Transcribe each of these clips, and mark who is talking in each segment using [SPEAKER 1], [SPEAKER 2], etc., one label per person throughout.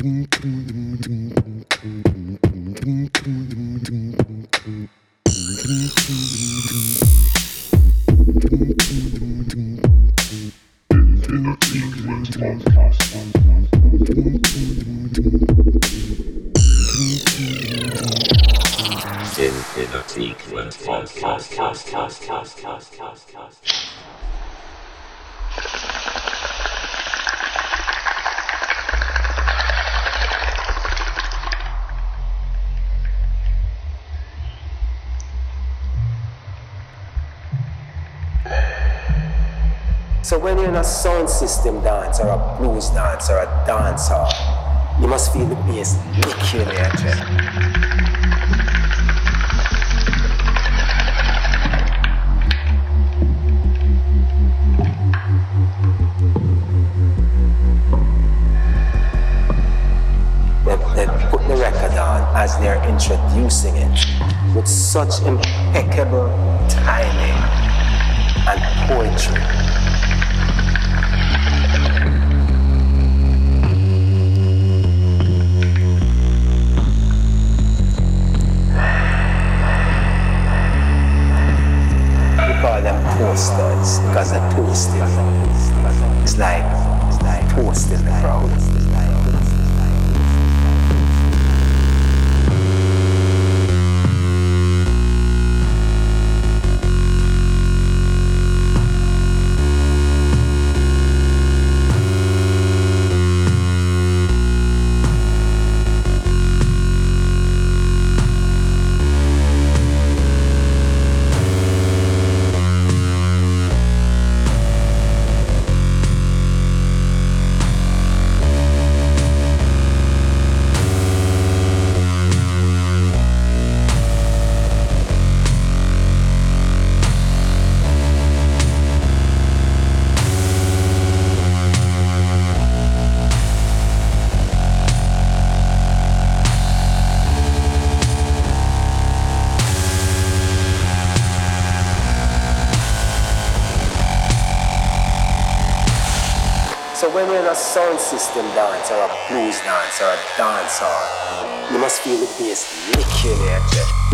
[SPEAKER 1] So when you're in a sound system dance or a blues dance or a dance hall, you must feel the bass lick you in your. They, they put the record on as they're introducing it with such impeccable timing and poetry. Because they're posted. It's like, it's like posting the crowd. Sound system dance or a blues dance or a dance hall, you must feel the bass lick you in
[SPEAKER 2] eh?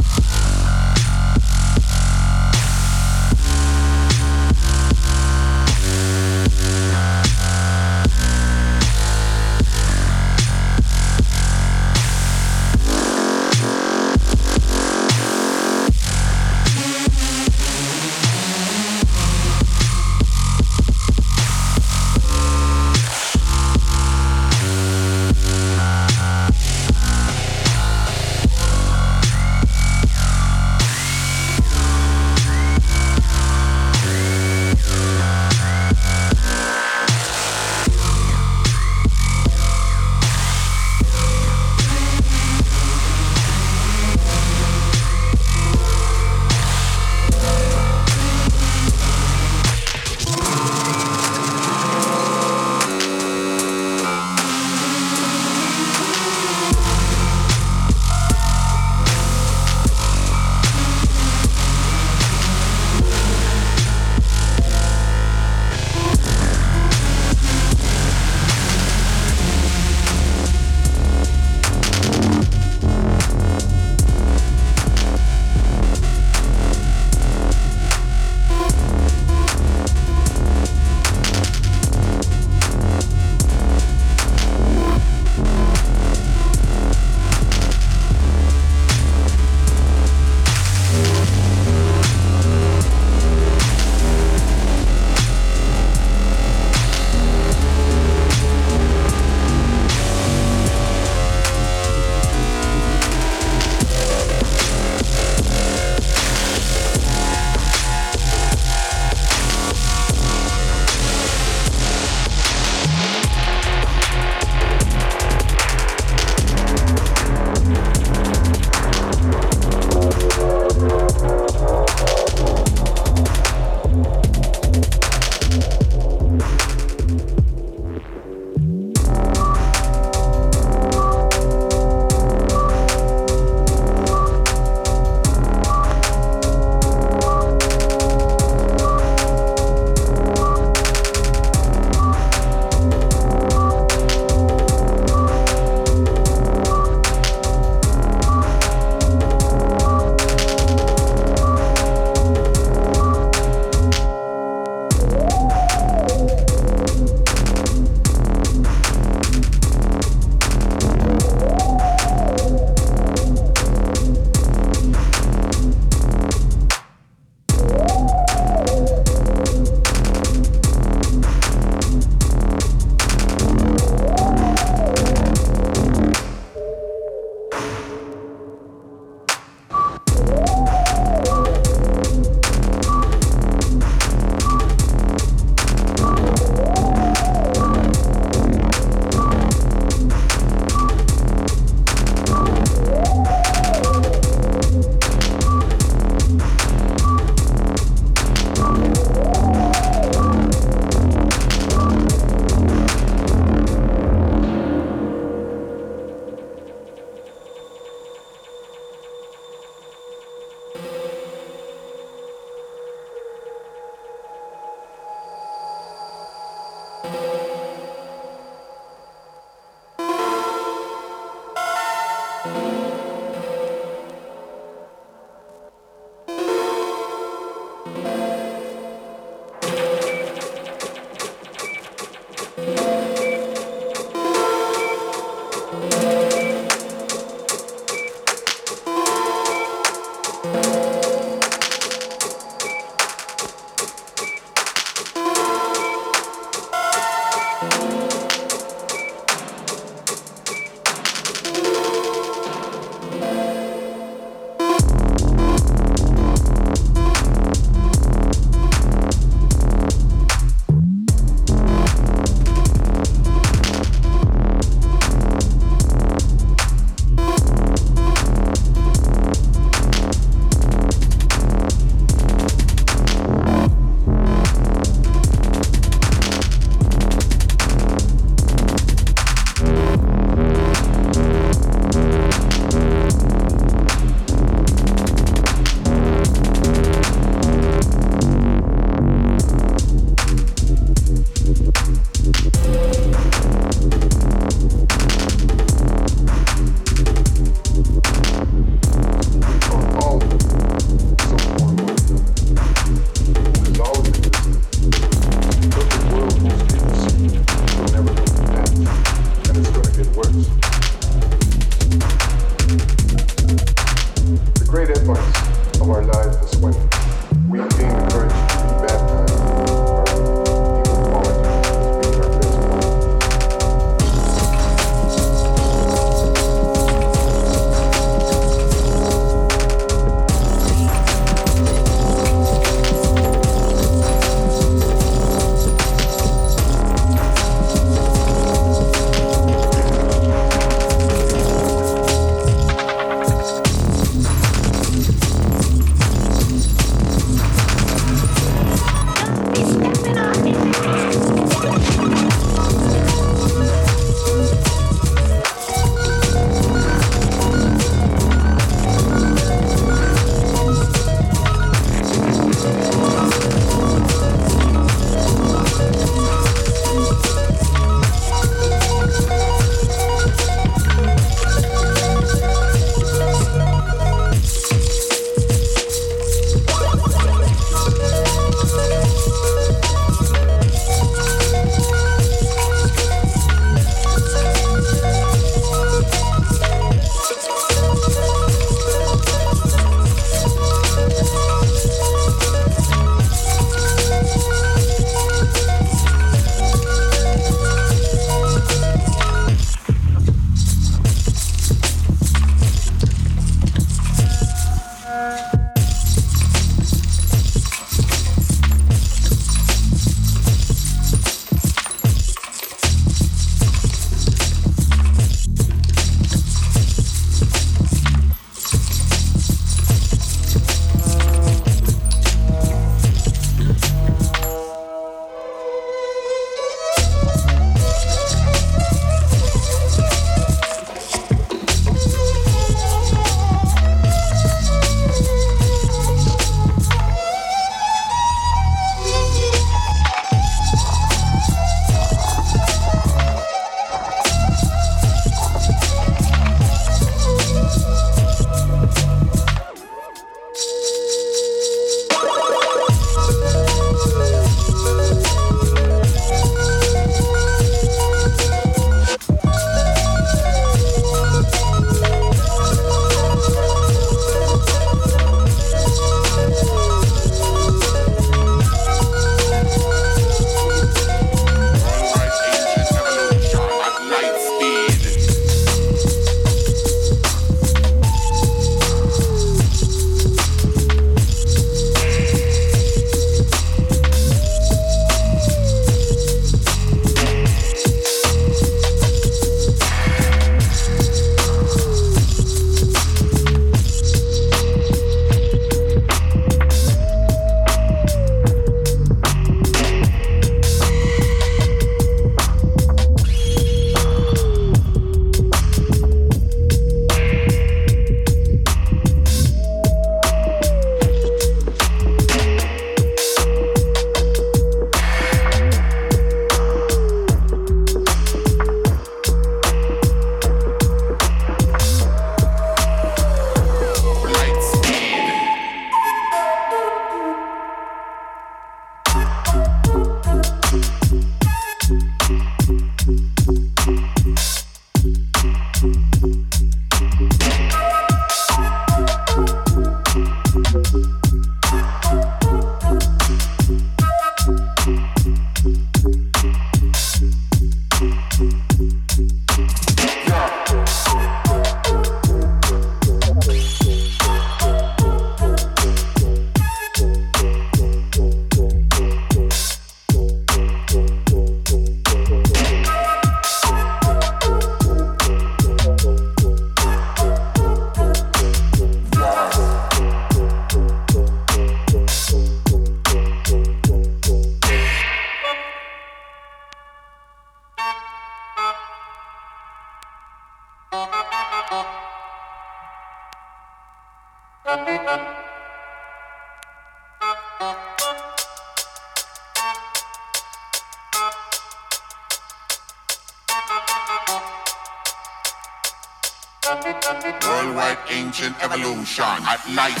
[SPEAKER 2] Ancient evolution. At light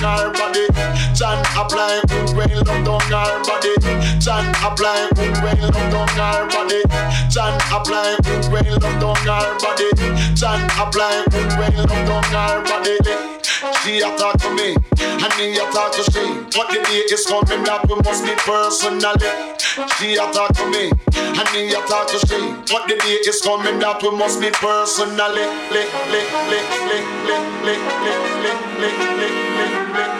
[SPEAKER 3] her body. Chan apply good way love down her body. Chan apply good way love down her body. Chan apply good way love down her body. Chan apply good way love down her body. She attacked me and me a talk to she. But the day is coming that we must be personally. She a talk to me, and me a talk to she. But the day is coming that we must be personally. Le, le, le, le, le, le, le, le, le, le, le, le.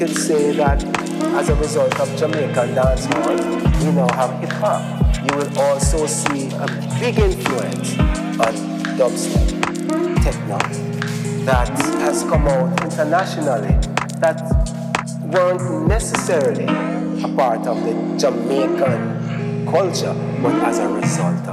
[SPEAKER 1] Could say that as a result of Jamaican dancehall, we now have hip hop. You will also see a big influence on dubstep, techno, that has come out internationally that weren't necessarily a part of the Jamaican culture, but as a result.